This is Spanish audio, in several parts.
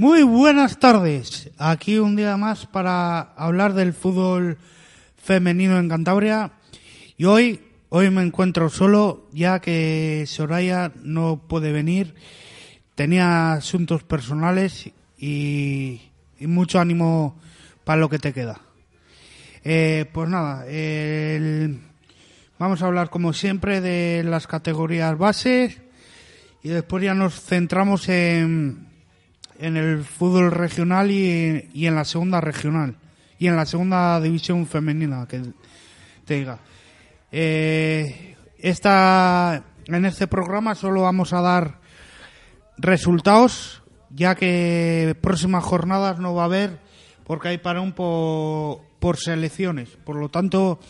Muy buenas tardes. Aquí un día más para hablar del fútbol femenino en Cantabria. Y hoy, hoy me encuentro solo ya que Soraya no puede venir. Tenía asuntos personales y, mucho ánimo para lo que te queda. Eh, pues nada, el- vamos a hablar como siempre de las categorías bases y después ya nos centramos en, en el fútbol regional y, y en la segunda regional y en la segunda división femenina que te diga Eh, esta en este programa solo vamos a dar resultados ya que próximas jornadas no va a haber porque hay parón por, por selecciones por lo tanto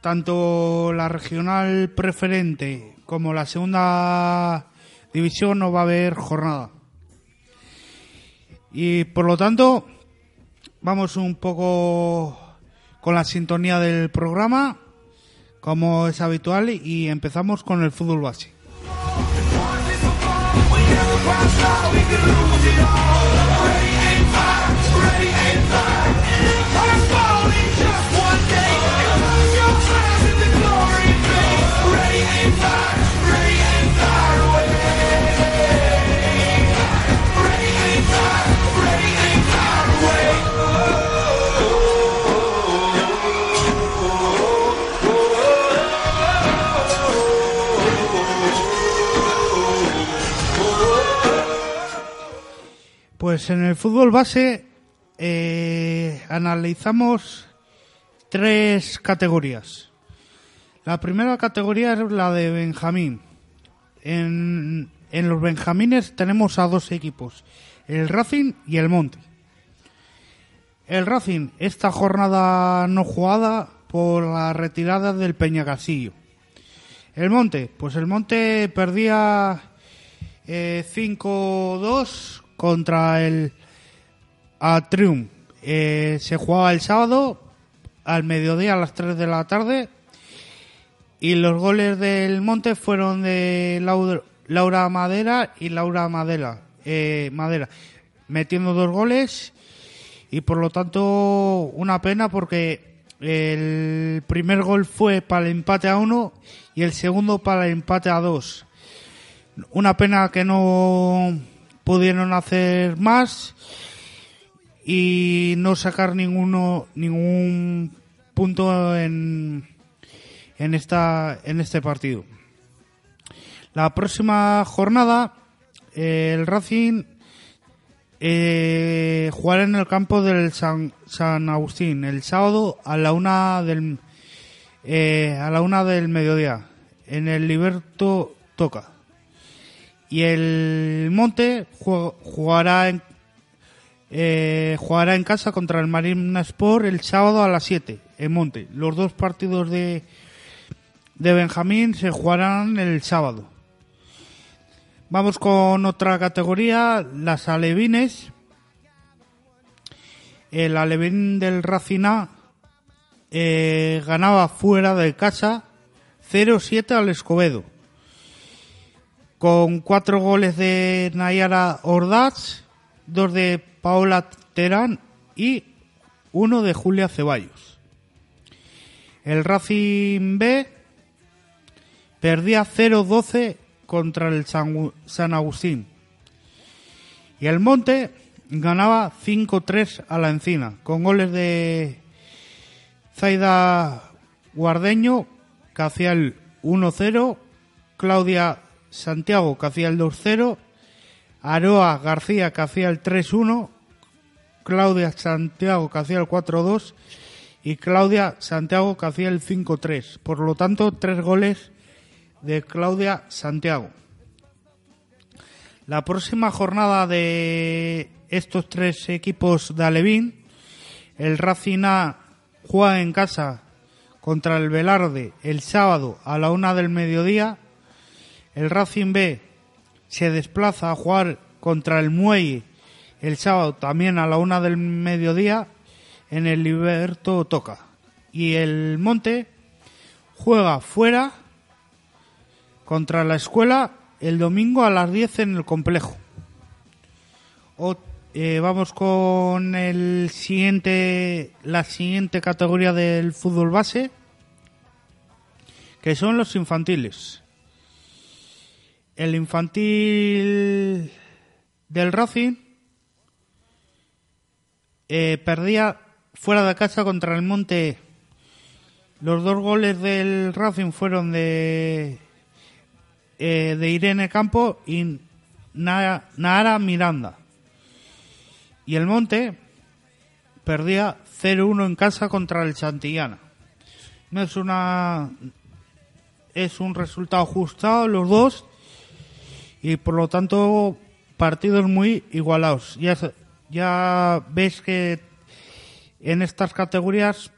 tanto la regional preferente como la segunda división no va a haber jornada. Y por lo tanto, vamos un poco con la sintonía del programa, como es habitual, y empezamos con el fútbol base. Pues en el fútbol base eh, analizamos tres categorías. La primera categoría es la de Benjamín. En, en los Benjamines tenemos a dos equipos, el Racing y el Monte. El Racing, esta jornada no jugada por la retirada del Peñacasillo. El Monte, pues el Monte perdía eh, 5-2 contra el Atrium. Eh, se jugaba el sábado al mediodía a las 3 de la tarde y los goles del Monte fueron de Laura, Madera y Laura Madera, eh, Madera, metiendo dos goles y por lo tanto una pena porque el primer gol fue para el empate a uno y el segundo para el empate a dos. Una pena que no pudieron hacer más y no sacar ninguno ningún punto en en esta en este partido. La próxima jornada eh, el Racing eh, jugará en el campo del San, San Agustín el sábado a la una del eh, a la una del mediodía en el Liberto Toca y el Monte ju- jugará en eh, jugará en casa contra el Marina Sport el sábado a las 7 en Monte. Los dos partidos de de Benjamín se jugarán el sábado. Vamos con otra categoría, las alevines. El alevín del Racina eh, ganaba fuera de casa 0-7 al Escobedo. Con cuatro goles de Nayara Ordaz, dos de Paola Terán y uno de Julia Ceballos. El Racing B perdía 0-12 contra el San, San Agustín. Y el Monte ganaba 5-3 a la Encina, con goles de Zaida Guardeño, que hacía el 1-0, Claudia Santiago, que hacía el 2-0, Aroa García, que hacía el 3-1, Claudia Santiago, que hacía el 4-2, y Claudia Santiago, que hacía el 5-3. Por lo tanto, tres goles de Claudia Santiago. La próxima jornada de estos tres equipos de Alevín, el Racing A juega en casa contra el Velarde el sábado a la una del mediodía. El Racing B se desplaza a jugar contra el Muelle el sábado también a la una del mediodía en el Liberto Toca. Y el Monte juega fuera contra la escuela el domingo a las 10 en el complejo. eh, vamos con el siguiente, la siguiente categoría del fútbol base, que son los infantiles. El infantil del Racing eh, perdía fuera de casa contra el Monte. Los dos goles del Racing fueron de eh, de Irene Campo y Nara Miranda. Y el Monte perdía 0-1 en casa contra el Santillana. No es una es un resultado ajustado los dos y por lo tanto partidos muy igualados. Ya ya ves que en estas categorías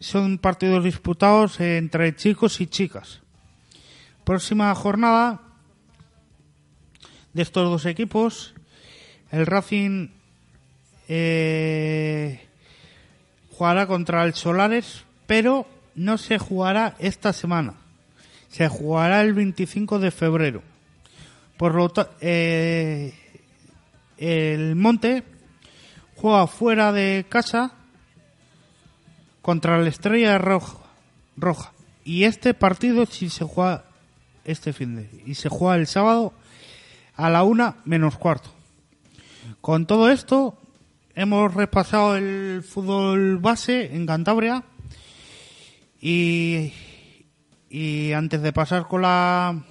son partidos disputados entre chicos y chicas. Próxima jornada de estos dos equipos, el Racing eh, jugará contra el Solares, pero no se jugará esta semana. Se jugará el 25 de febrero. Por lo eh, el Monte juega fuera de casa contra la Estrella Roja. Roja. Y este partido, si se juega este fin de y se juega el sábado a la una menos cuarto. Con todo esto hemos repasado el fútbol base en Cantabria y, y antes de pasar con la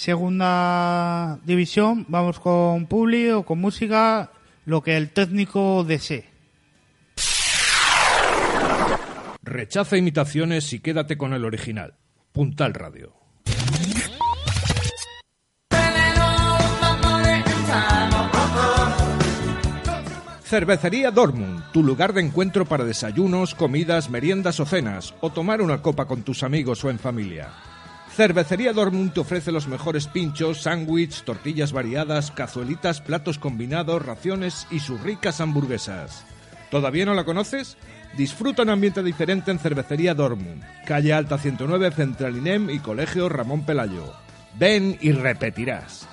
segunda división vamos con publi o con música lo que el técnico desee. Rechaza imitaciones y quédate con el original. Puntal Radio. Cervecería Dortmund, tu lugar de encuentro para desayunos, comidas, meriendas o cenas, o tomar una copa con tus amigos o en familia. Cervecería Dortmund te ofrece los mejores pinchos, sándwiches, tortillas variadas, cazuelitas, platos combinados, raciones y sus ricas hamburguesas. ¿Todavía no la conoces? Disfruta un ambiente diferente en Cervecería Dortmund, calle Alta 109, Central INEM y Colegio Ramón Pelayo. Ven y repetirás.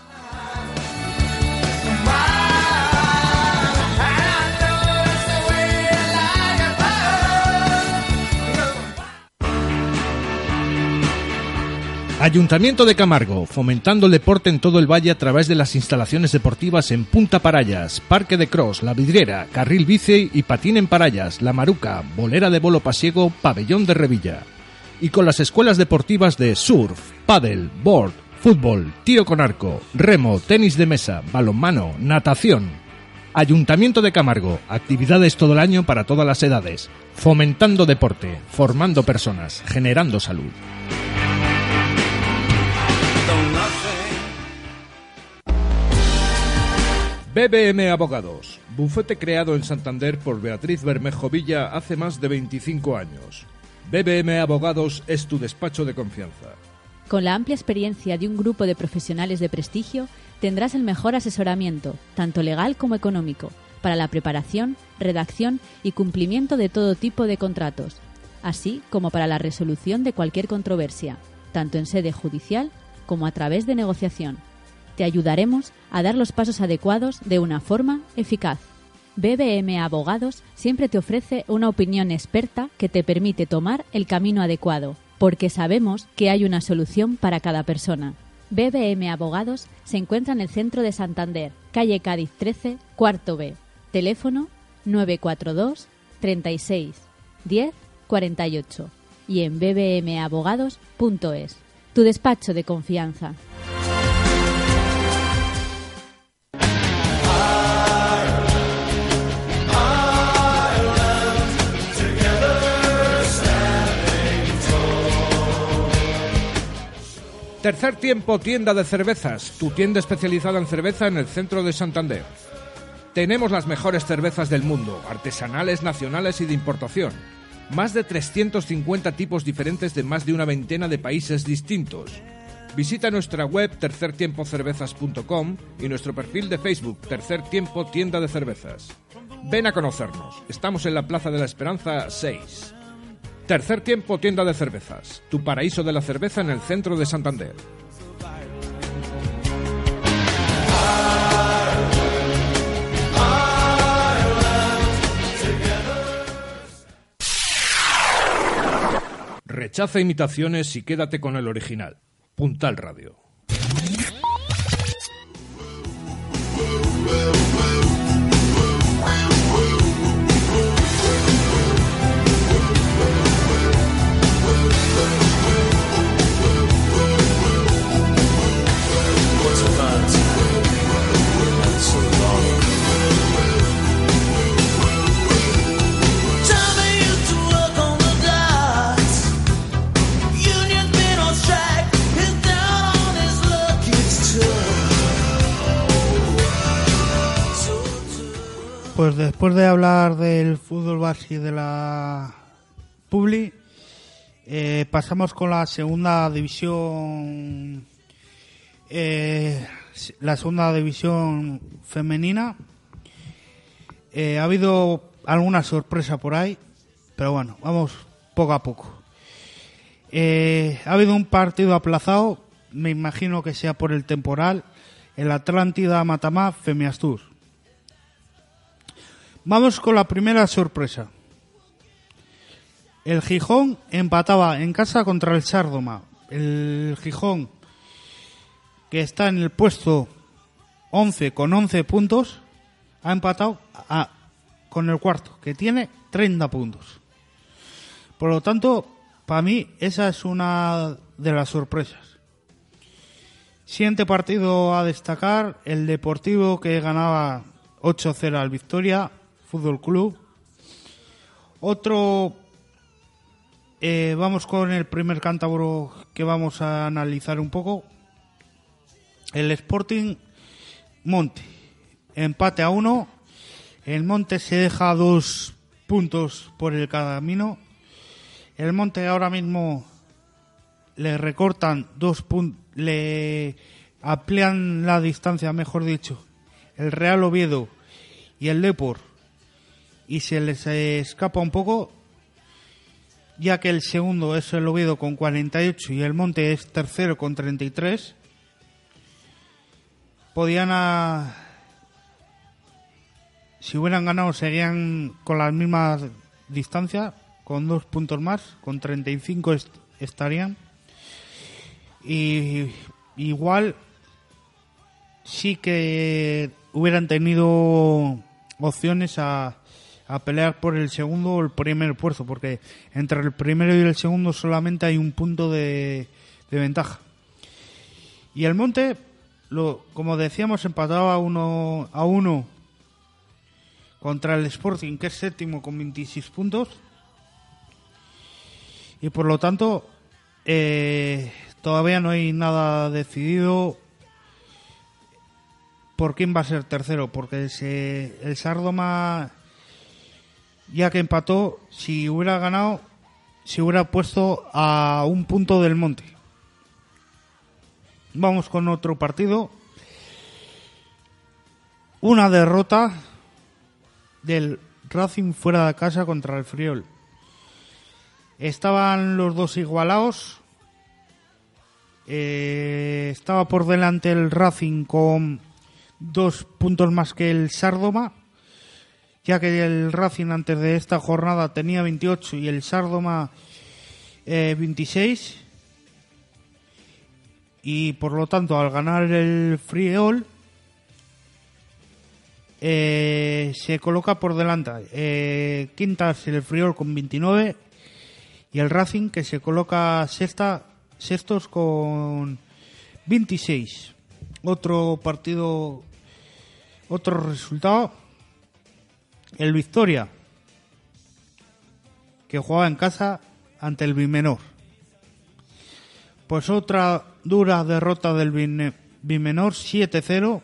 Ayuntamiento de Camargo, fomentando el deporte en todo el valle a través de las instalaciones deportivas en Punta Parayas, Parque de Cross, La Vidriera, Carril Bici y Patín en Parayas, La Maruca, Bolera de Bolo Pasiego, Pabellón de Revilla. Y con las escuelas deportivas de surf, paddle, board, fútbol, tiro con arco, remo, tenis de mesa, balonmano, natación. Ayuntamiento de Camargo, actividades todo el año para todas las edades, fomentando deporte, formando personas, generando salud. BBM Abogados, bufete creado en Santander por Beatriz Bermejo Villa hace más de 25 años. BBM Abogados es tu despacho de confianza. Con la amplia experiencia de un grupo de profesionales de prestigio, tendrás el mejor asesoramiento, tanto legal como económico, para la preparación, redacción y cumplimiento de todo tipo de contratos, así como para la resolución de cualquier controversia, tanto en sede judicial como a través de negociación te ayudaremos a dar los pasos adecuados de una forma eficaz. BBM Abogados siempre te ofrece una opinión experta que te permite tomar el camino adecuado, porque sabemos que hay una solución para cada persona. BBM Abogados se encuentra en el centro de Santander, calle Cádiz 13, cuarto B. Teléfono 942 36 10 48 y en bbmabogados.es. Tu despacho de confianza. Tercer tiempo, tienda de cervezas, tu tienda especializada en cerveza en el centro de Santander. Tenemos las mejores cervezas del mundo, artesanales, nacionales y de importación. Más de 350 tipos diferentes de más de una veintena de países distintos. Visita nuestra web tercertiempocervezas.com y nuestro perfil de Facebook Tercer Tiempo Tienda de Cervezas. Ven a conocernos. Estamos en la Plaza de la Esperanza 6. Tercer tiempo, tienda de cervezas. Tu paraíso de la cerveza en el centro de Santander. Rechaza imitaciones y quédate con el original. Puntal Radio. Pues después de hablar del fútbol base y de la Publi, eh, pasamos con la segunda división, eh, la segunda división femenina. Eh, ha habido alguna sorpresa por ahí, pero bueno, vamos poco a poco. ha habido un partido aplazado, me imagino que sea por el temporal, el Atlántida Matamá Femiastur. Vamos con la primera sorpresa. El Gijón empataba en casa contra el Sárdoma. El Gijón, que está en el puesto 11 con 11 puntos, ha empatado con el cuarto, que tiene 30 puntos. Por lo tanto, para mí esa es una de las sorpresas. Siguiente partido a destacar, el Deportivo que ganaba 8-0 al Victoria Fútbol Club. Otro, eh, vamos con el primer cántabro que vamos a analizar un poco. El Sporting Monte. Empate a uno. El Monte se deja dos puntos por el camino. El Monte ahora mismo le recortan dos puntos, le amplían la distancia, mejor dicho. El Real Oviedo y el Depor y se les escapa un poco, ya que el segundo es el Oviedo con 48 y el Monte es tercero con 33. Podían, a, si hubieran ganado, serían con las mismas distancias, con dos puntos más, con 35 estarían. Y igual sí que hubieran tenido opciones a, a pelear por el segundo o el primer puesto, porque entre el primero y el segundo solamente hay un punto de, ventaja. Y el Monte, lo, como decíamos, empataba uno a uno contra el Sporting, que es séptimo con 26 puntos. Y por lo tanto, eh, todavía no hay nada decidido por quién va a ser tercero, porque el Sardoma ya que empató, si hubiera ganado, se hubiera puesto a un punto del monte. Vamos con otro partido. Una derrota del Racing fuera de casa contra el Friol. Estaban los dos igualados. Eh, estaba por delante el Racing con dos puntos más que el Sardoma ya que el Racing antes de esta jornada tenía 28 y el Sardoma 26. Eh, y por lo tanto, al ganar el Friol, eh, se coloca por delante. Eh, quintas el Friol con 29 y el Racing que se coloca sexta, sextos con 26. Otro partido, otro resultado el Victoria, que jugaba en casa ante el Bimenor. Pues otra dura derrota del Bimenor 7-0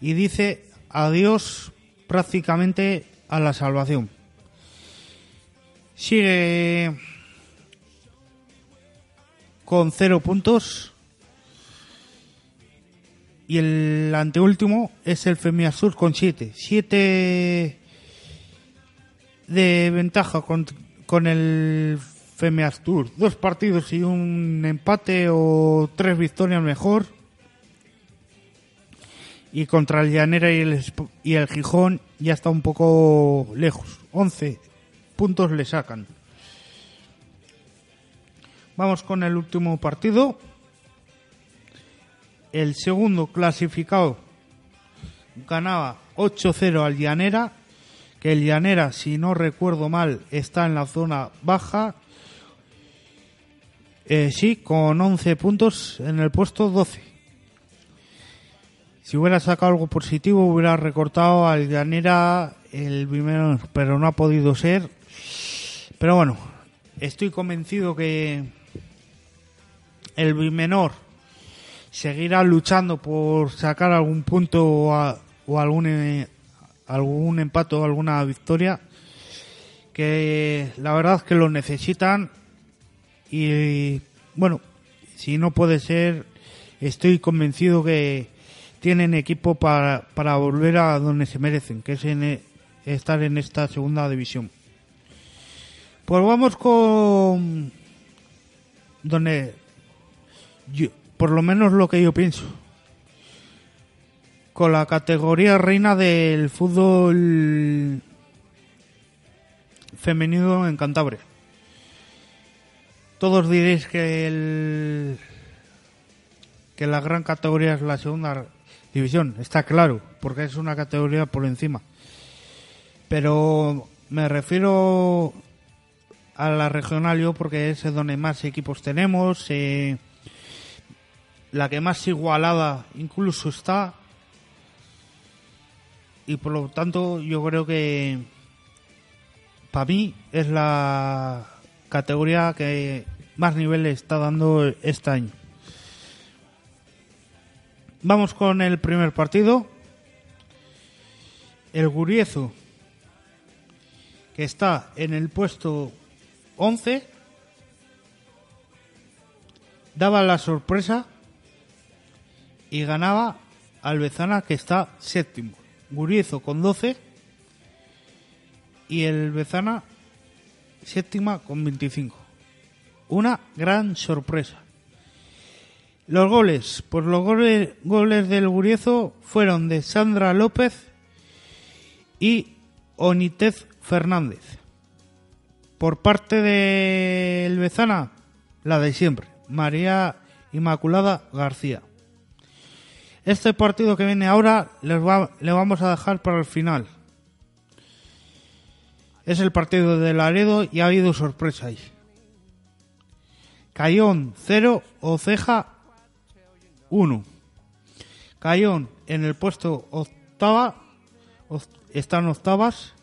y dice adiós prácticamente a la salvación. Sigue con cero puntos y el anteúltimo es el Sur con 7. 7 de ventaja con, con el Sur. Dos partidos y un empate o tres victorias mejor. Y contra el Llanera y el, y el Gijón ya está un poco lejos. 11 puntos le sacan. Vamos con el último partido. El segundo clasificado ganaba 8-0 al Llanera, que el Llanera, si no recuerdo mal, está en la zona baja. Eh, sí, con 11 puntos en el puesto 12. Si hubiera sacado algo positivo, hubiera recortado al Llanera el primero, pero no ha podido ser. Pero bueno, estoy convencido que el menor seguirá luchando por sacar algún punto o, algún eh, algún empate o alguna victoria que la verdad es que lo necesitan y bueno si no puede ser estoy convencido que tienen equipo para, para volver a donde se merecen que es en, estar en esta segunda división. Pues vamos con donde yo, por lo menos lo que yo pienso. Con la categoría reina del fútbol femenino en Cantabria. Todos diréis que el que la gran categoría es la segunda división, está claro, porque es una categoría por encima. Pero me refiero a la regional yo porque es donde más equipos tenemos. Eh, la que más igualada incluso está. Y por lo tanto yo creo que para mí es la categoría que más nivel está dando este año. Vamos con el primer partido. El Guriezo, que está en el puesto 11, daba la sorpresa y ganaba Alvezana que está séptimo. Guriezo con 12 y el Bezana séptima con 25. Una gran sorpresa. Los goles, pues los goles, goles del Guriezo fueron de Sandra López y Onitez Fernández. Por parte del Bezana, la de siempre, María Inmaculada García. Este partido que viene ahora les le vamos a dejar para el final. Es el partido de Laredo y ha habido sorpresa ahí. Cayón 0, Oceja 1. Cayón en el puesto octava, están octavas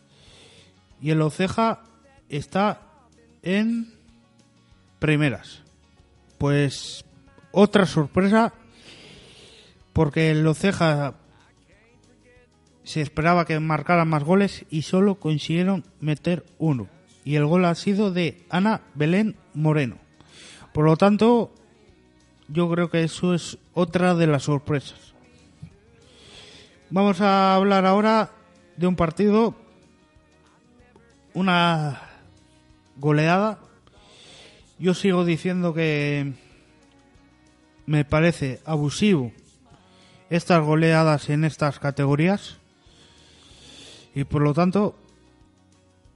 y el Oceja está en primeras. Pues otra sorpresa porque el Oceja se esperaba que marcaran más goles y solo consiguieron meter uno. Y el gol ha sido de Ana Belén Moreno. Por lo tanto, yo creo que eso es otra de las sorpresas. Vamos a hablar ahora de un partido, una goleada. Yo sigo diciendo que me parece abusivo estas goleadas en estas categorías y por lo tanto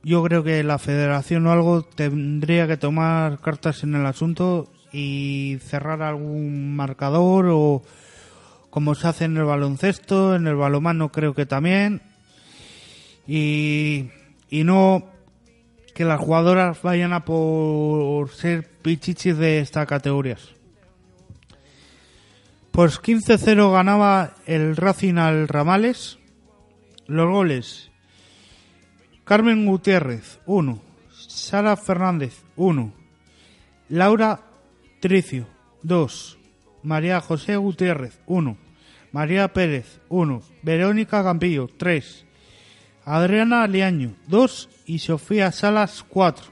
yo creo que la federación o algo tendría que tomar cartas en el asunto y cerrar algún marcador o como se hace en el baloncesto, en el balomano creo que también y, y no que las jugadoras vayan a por ser pichichis de estas categorías. Pues 15-0 ganaba el Racing al Ramales. Los goles. Carmen Gutiérrez, 1. Sara Fernández, 1. Laura Tricio, 2. María José Gutiérrez, 1. María Pérez, 1. Verónica Campillo, 3. Adriana Liaño, 2. Y Sofía Salas, 4.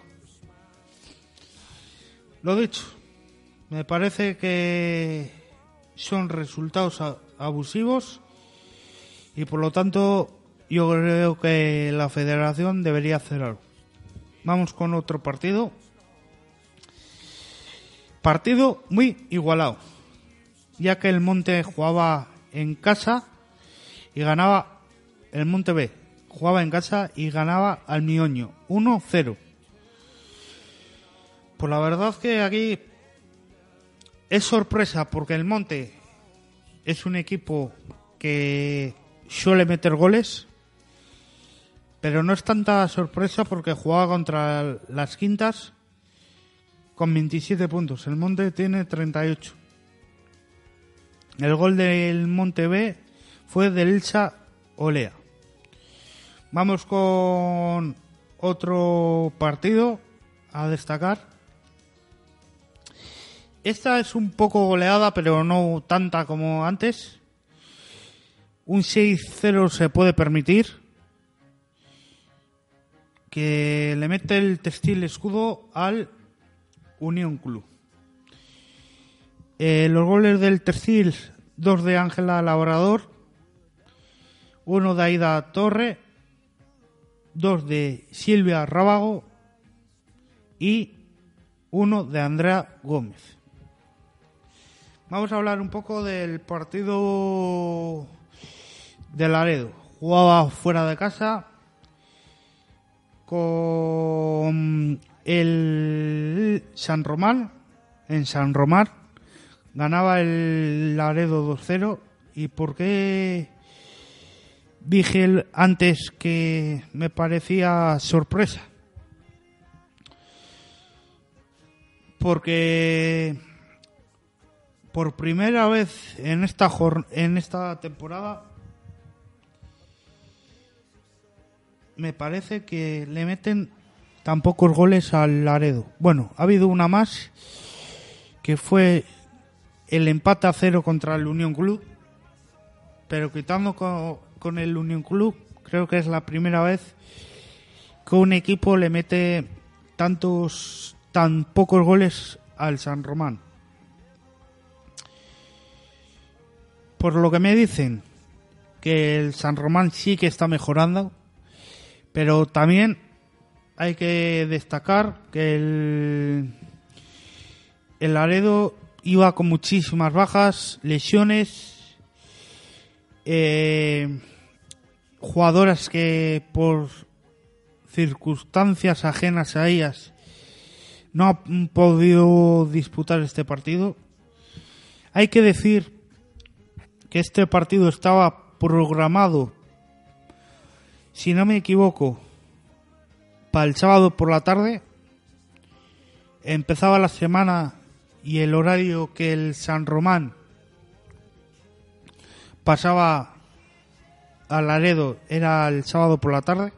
Lo dicho, me parece que son resultados abusivos y por lo tanto yo creo que la federación debería hacer algo. Vamos con otro partido. Partido muy igualado, ya que el Monte jugaba en casa y ganaba el Monte B. Jugaba en casa y ganaba al Mioño 1-0. Pues la verdad que aquí es sorpresa porque el Monte es un equipo que suele meter goles, pero no es tanta sorpresa porque jugaba contra las quintas con 27 puntos. El Monte tiene 38. El gol del Monte B fue de Elsa Olea. Vamos con otro partido a destacar. Esta es un poco goleada, pero no tanta como antes. Un 6-0 se puede permitir. Que le mete el textil escudo al Unión Club. Eh, los goles del textil, dos de Ángela Labrador, uno de Aida Torre, dos de Silvia Rábago y uno de Andrea Gómez. Vamos a hablar un poco del partido de Laredo. Jugaba fuera de casa con el San Román, en San Román. Ganaba el Laredo 2-0. ¿Y por qué dije antes que me parecía sorpresa? Porque por primera vez en esta en esta temporada me parece que le meten tan pocos goles al Laredo. Bueno, ha habido una más que fue el empate a cero contra el Unión Club, pero quitando con, el Unión Club, creo que es la primera vez que un equipo le mete tantos tan pocos goles al San Román. Por lo que me dicen que el San Román sí que está mejorando, pero también hay que destacar que el, el Laredo iba con muchísimas bajas, lesiones, eh, jugadoras que por circunstancias ajenas a ellas no han podido disputar este partido. Hay que decir que este partido estaba programado, si no me equivoco, para el sábado por la tarde. Empezaba la semana y el horario que el San Román pasaba a Laredo era el sábado por la tarde.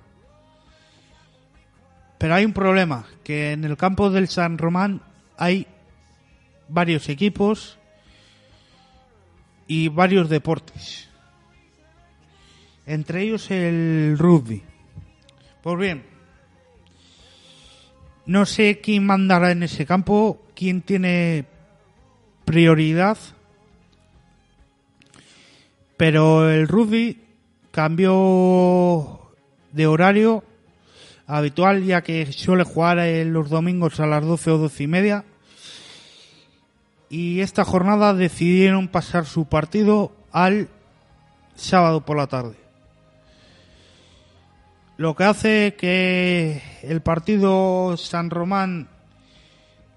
Pero hay un problema, que en el campo del San Román hay varios equipos y varios deportes. Entre ellos el rugby. Pues bien, no sé quién mandará en ese campo, quién tiene prioridad, pero el rugby cambió de horario habitual ya que suele jugar los domingos a las 12 o 12 y media y esta jornada decidieron pasar su partido al sábado por la tarde lo que hace que el partido San Román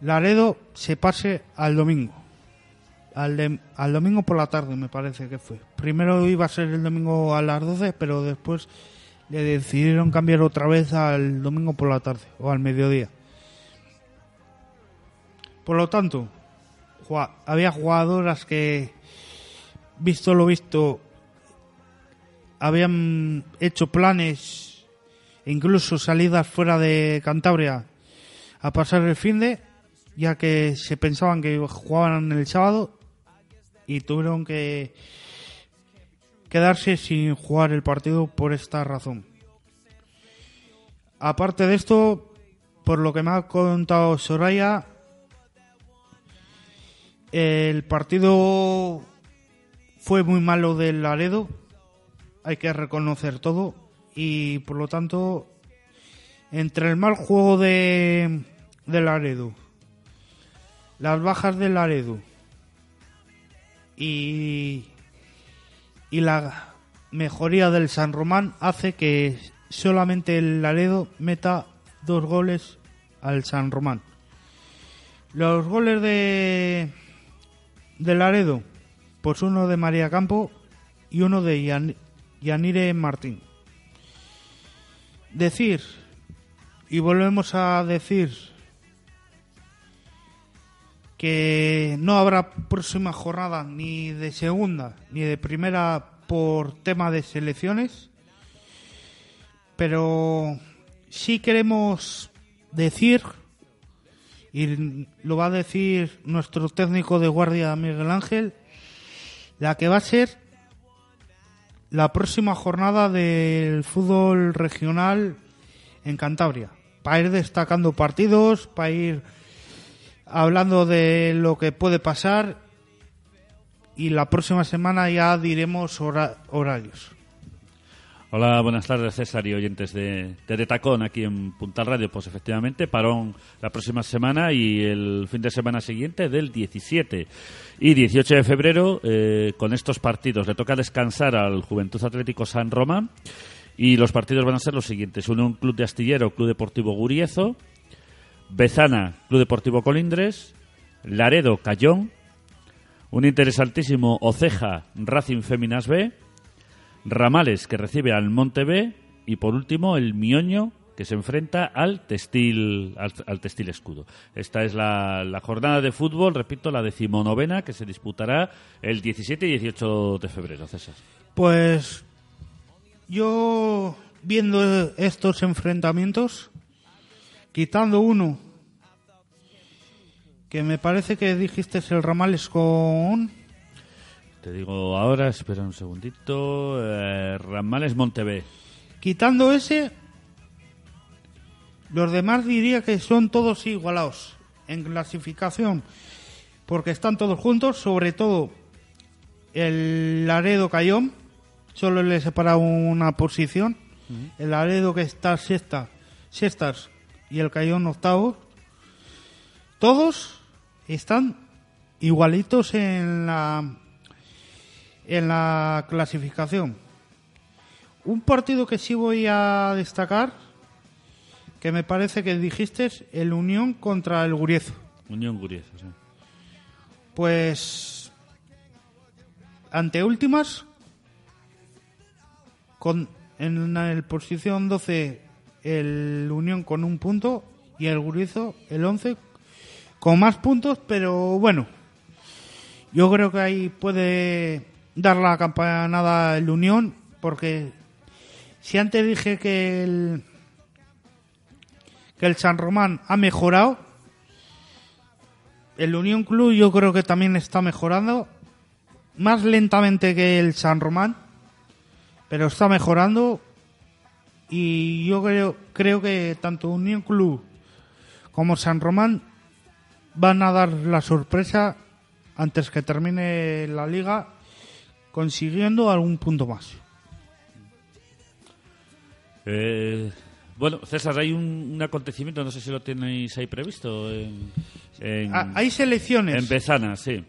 Laredo se pase al domingo. Al, domingo por la tarde me parece que fue. Primero iba a ser el domingo a las 12, pero después le decidieron cambiar otra vez al domingo por la tarde o al mediodía. Por lo tanto, había jugadoras que, visto lo visto, habían hecho planes incluso salidas fuera de Cantabria a pasar el fin de, ya que se pensaban que jugaban el sábado y tuvieron que quedarse sin jugar el partido por esta razón. Aparte de esto, por lo que me ha contado Soraya, el partido fue muy malo del Laredo, hay que reconocer todo y por lo tanto entre el mal juego de, de Laredo, las bajas de Laredo y, y la mejoría del San Román hace que solamente el Laredo meta dos goles al San Román. Los goles de de Laredo, pues uno de María Campo y uno de Yan- Yanire Martín. Decir, y volvemos a decir, que no habrá próxima jornada ni de segunda ni de primera por tema de selecciones, pero sí queremos decir, y lo va a decir nuestro técnico de guardia Miguel Ángel, la que va a ser la próxima jornada del fútbol regional en Cantabria, para ir destacando partidos, para ir hablando de lo que puede pasar y la próxima semana ya diremos hora- horarios. Hola, buenas tardes César y oyentes de, de, De Tacón aquí en Puntal Radio. Pues efectivamente, parón la próxima semana y el fin de semana siguiente del 17 y 18 de febrero eh, con estos partidos. Le toca descansar al Juventud Atlético San Román y los partidos van a ser los siguientes. Unión Club de Astillero, Club Deportivo Guriezo, Bezana, Club Deportivo Colindres, Laredo, Cayón, un interesantísimo Oceja, Racing Féminas B, Ramales, que recibe al Monte B, y por último el Mioño, que se enfrenta al Textil, al, al textil Escudo. Esta es la, la jornada de fútbol, repito, la decimonovena, que se disputará el 17 y 18 de febrero, César. Pues yo viendo estos enfrentamientos, quitando uno, que me parece que dijiste es el Ramales con... Te digo ahora, espera un segundito, eh, Ramales. Quitando ese, los demás diría que son todos igualados en clasificación, porque están todos juntos, sobre todo el Laredo Cayón, solo le separa una posición, el Laredo que está sexta, sextas y el Cayón octavo, todos están igualitos en la en la clasificación. Un partido que sí voy a destacar, que me parece que dijiste, es el Unión contra el Guriezo. Unión Guriezo, sí. Pues ante últimas, con, en el posición 12 el Unión con un punto y el Guriezo el 11 con más puntos, pero bueno, yo creo que ahí puede dar la campanada el Unión, porque si antes dije que el, que el San Román ha mejorado, el Unión Club yo creo que también está mejorando, más lentamente que el San Román, pero está mejorando y yo creo, creo que tanto Unión Club como San Román van a dar la sorpresa antes que termine la liga consiguiendo algún punto más. Eh, bueno, César, hay un, un, acontecimiento, no sé si lo tenéis ahí previsto. En, en, ah, hay selecciones. En Bezana, sí.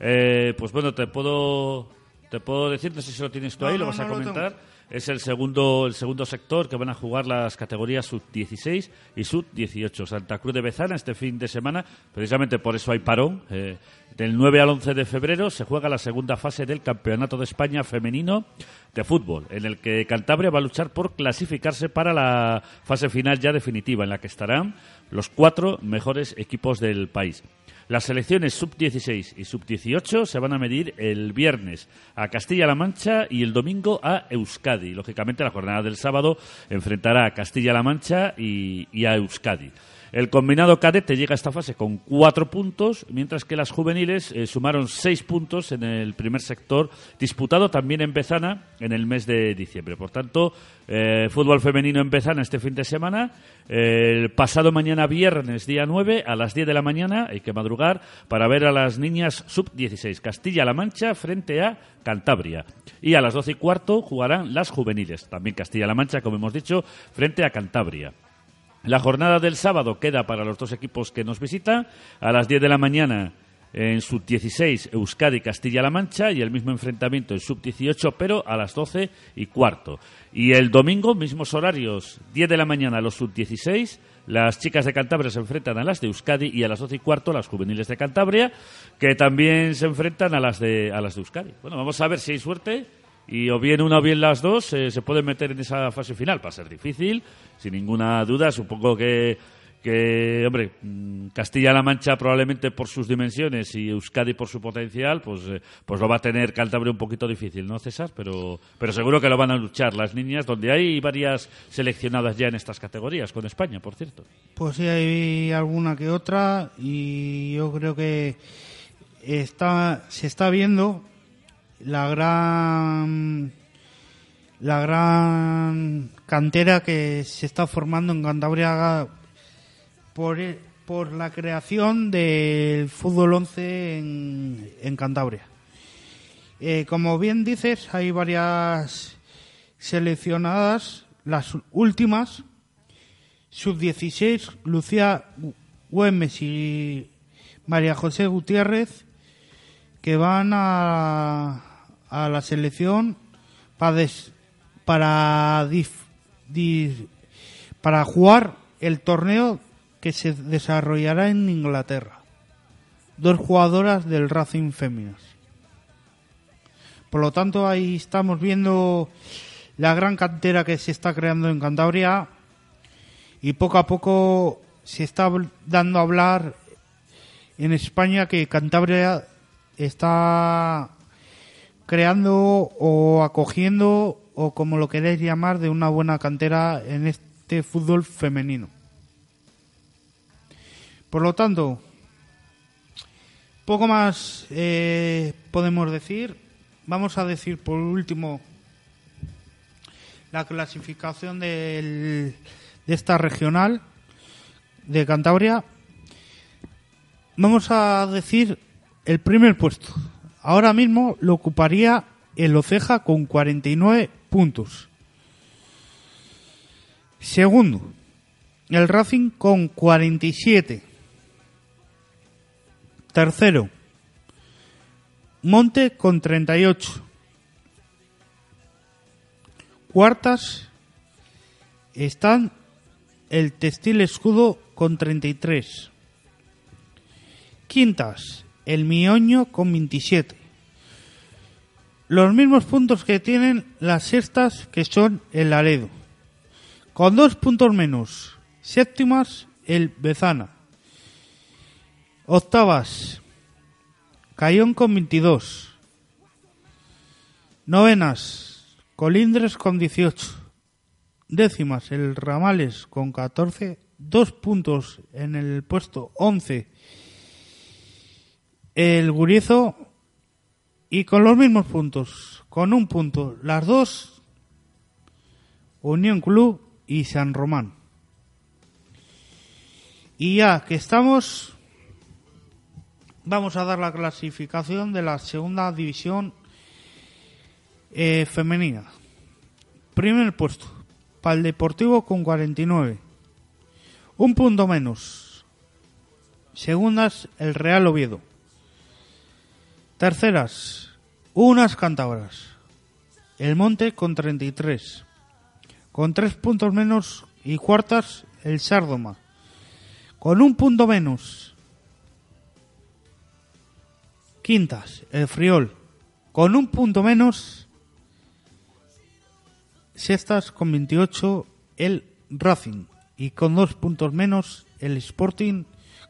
Eh, pues bueno, te puedo, te puedo decir, no sé si lo tienes tú ahí, no, lo vas no, a comentar. Es el segundo, el segundo sector que van a jugar las categorías sub-16 y sub-18. Santa Cruz de Bezana este fin de semana, precisamente por eso hay parón. Eh, del 9 al 11 de febrero se juega la segunda fase del Campeonato de España Femenino de Fútbol, en el que Cantabria va a luchar por clasificarse para la fase final ya definitiva, en la que estarán los cuatro mejores equipos del país. Las selecciones sub-16 y sub-18 se van a medir el viernes a Castilla-La Mancha y el domingo a Euskadi. Lógicamente, la jornada del sábado enfrentará a Castilla-La Mancha y, y a Euskadi. El combinado cadete llega a esta fase con cuatro puntos, mientras que las juveniles eh, sumaron seis puntos en el primer sector, disputado también en Bezana en el mes de diciembre. Por tanto, eh, fútbol femenino en Bezana este fin de semana. El pasado mañana viernes, día 9, a las 10 de la mañana, hay que madrugar para ver a las niñas sub-16, Castilla-La Mancha frente a Cantabria. Y a las 12 y cuarto jugarán las juveniles, también Castilla-La Mancha, como hemos dicho, frente a Cantabria. La jornada del sábado queda para los dos equipos que nos visitan. A las 10 de la mañana en sub-16 Euskadi Castilla-La Mancha y el mismo enfrentamiento en sub-18 pero a las 12 y cuarto. Y el domingo, mismos horarios, 10 de la mañana los sub-16, las chicas de Cantabria se enfrentan a las de Euskadi y a las 12 y cuarto las juveniles de Cantabria, que también se enfrentan a las de, a las de Euskadi. Bueno, vamos a ver si hay suerte y o bien una o bien las dos eh, se pueden meter en esa fase final. Va a ser difícil, sin ninguna duda. Supongo que que, hombre, mm, Castilla-La Mancha probablemente por sus dimensiones y Euskadi por su potencial, pues, eh, pues lo va a tener Cantabria un poquito difícil, ¿no, César? Pero, pero seguro que lo van a luchar las niñas, donde hay varias seleccionadas ya en estas categorías, con España, por cierto. Pues sí, hay alguna que otra y yo creo que está, se está viendo la gran la gran cantera que se está formando en Cantabria por, por la creación del fútbol 11 en, en Cantabria. Eh, como bien dices, hay varias seleccionadas, las últimas, sub-16, Lucía Güemes y María José Gutiérrez, que van a, a la selección para, para, para jugar el torneo que se desarrollará en Inglaterra. Dos jugadoras del Racing Féminas. Por lo tanto, ahí estamos viendo la gran cantera que se está creando en Cantabria y poco a poco se está dando a hablar en España que Cantabria está creando o acogiendo o como lo queréis llamar de una buena cantera en este fútbol femenino. Por lo tanto, poco más eh, podemos decir. Vamos a decir por último la clasificación de esta regional de Cantabria. Vamos a decir el primer puesto. Ahora mismo lo ocuparía el Oceja con 49 puntos. Segundo, el Racing con 47. Tercero, Monte con 38. Cuartas están el Textil Escudo con 33. Quintas, el Mioño con 27. Los mismos puntos que tienen las sextas que son el Laredo. Con dos puntos menos. Séptimas, el Bezana. Octavas, Cayón con 22. Novenas, Colindres con 18. Décimas, el Ramales con 14. Dos puntos en el puesto 11. El Guriezo y con los mismos puntos, con un punto, las dos, Unión Club y San Román. Y ya que estamos vamos a dar la clasificación de la segunda división eh, femenina. Primer puesto, para el Deportivo con 49. Un punto menos. Segundas, el Real Oviedo. Terceras, unas cántabras. El Monte con 33. Con tres puntos menos y cuartas, el Sárdoma. Con un punto menos, Quintas, el Friol, con un punto menos. Sextas, con 28, el Racing. Y con dos puntos menos, el Sporting,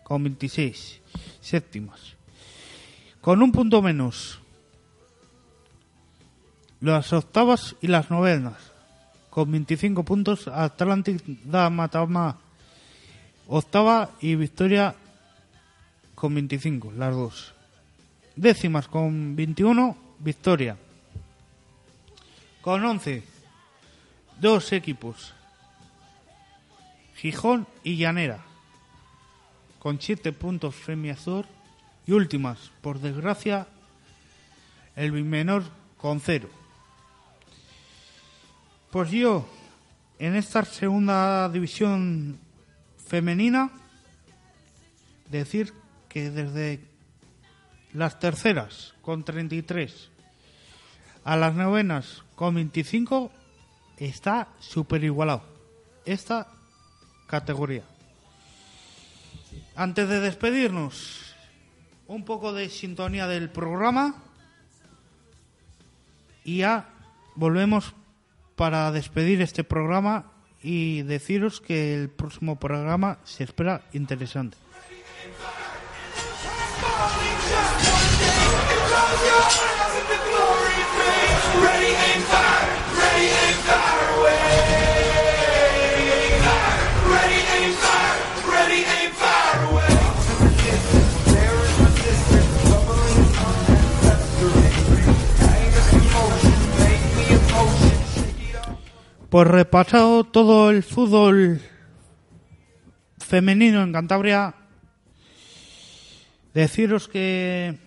con 26. Séptimas. Con un punto menos, las octavas y las novenas. Con 25 puntos, Atlantic da Matama octava y Victoria con 25, las dos décimas con 21, Victoria. Con 11, dos equipos, Gijón y Llanera. Con 7 puntos Azur y últimas, por desgracia, el menor con 0. Pues yo, en esta segunda división femenina, decir que desde las terceras con 33, a las novenas con 25, está súper igualado esta categoría. Antes de despedirnos, un poco de sintonía del programa y ya volvemos para despedir este programa y deciros que el próximo programa se espera interesante. Pues repasado todo el fútbol femenino en Cantabria, deciros que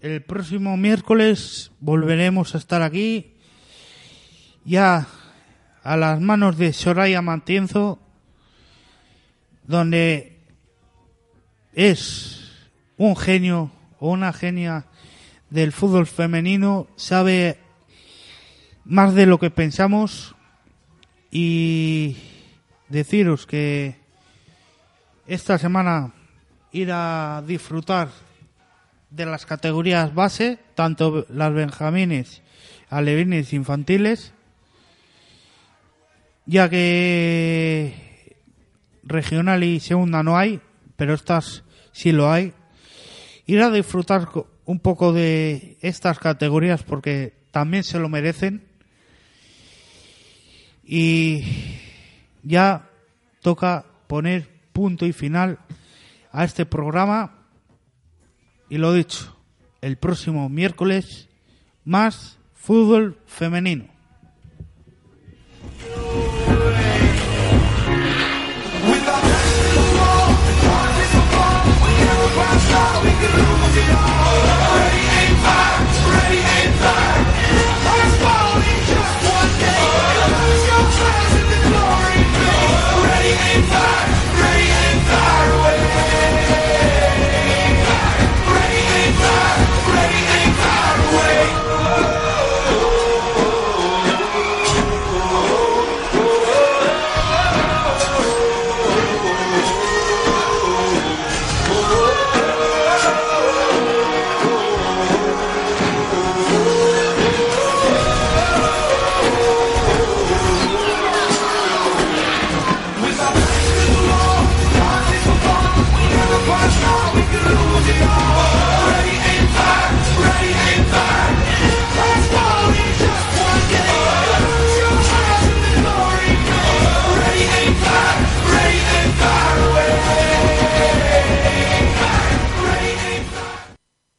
el próximo miércoles volveremos a estar aquí ya a las manos de Soraya Mantienzo, donde es un genio o una genia del fútbol femenino, sabe más de lo que pensamos y deciros que esta semana ir a disfrutar de las categorías base, tanto las benjamines, alevines infantiles, ya que regional y segunda no hay, pero estas sí lo hay. Ir a disfrutar un poco de estas categorías porque también se lo merecen y ya toca poner punto y final a este programa. Y lo dicho, el próximo miércoles más fútbol femenino.